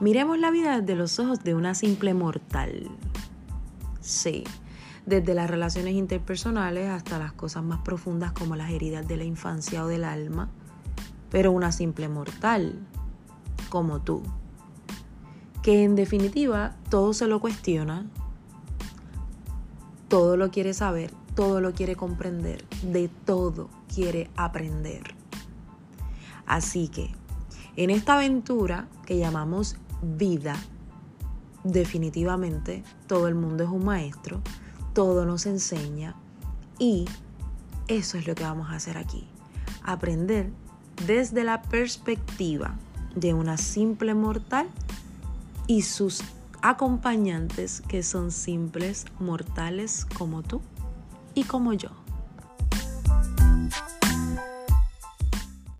Miremos la vida desde los ojos de una simple mortal. Sí, desde las relaciones interpersonales hasta las cosas más profundas como las heridas de la infancia o del alma, pero una simple mortal, como tú, que en definitiva todo se lo cuestiona, todo lo quiere saber, todo lo quiere comprender, de todo quiere aprender. Así que, en esta aventura que llamamos vida. Definitivamente todo el mundo es un maestro, todo nos enseña y eso es lo que vamos a hacer aquí. Aprender desde la perspectiva de una simple mortal y sus acompañantes que son simples mortales como tú y como yo.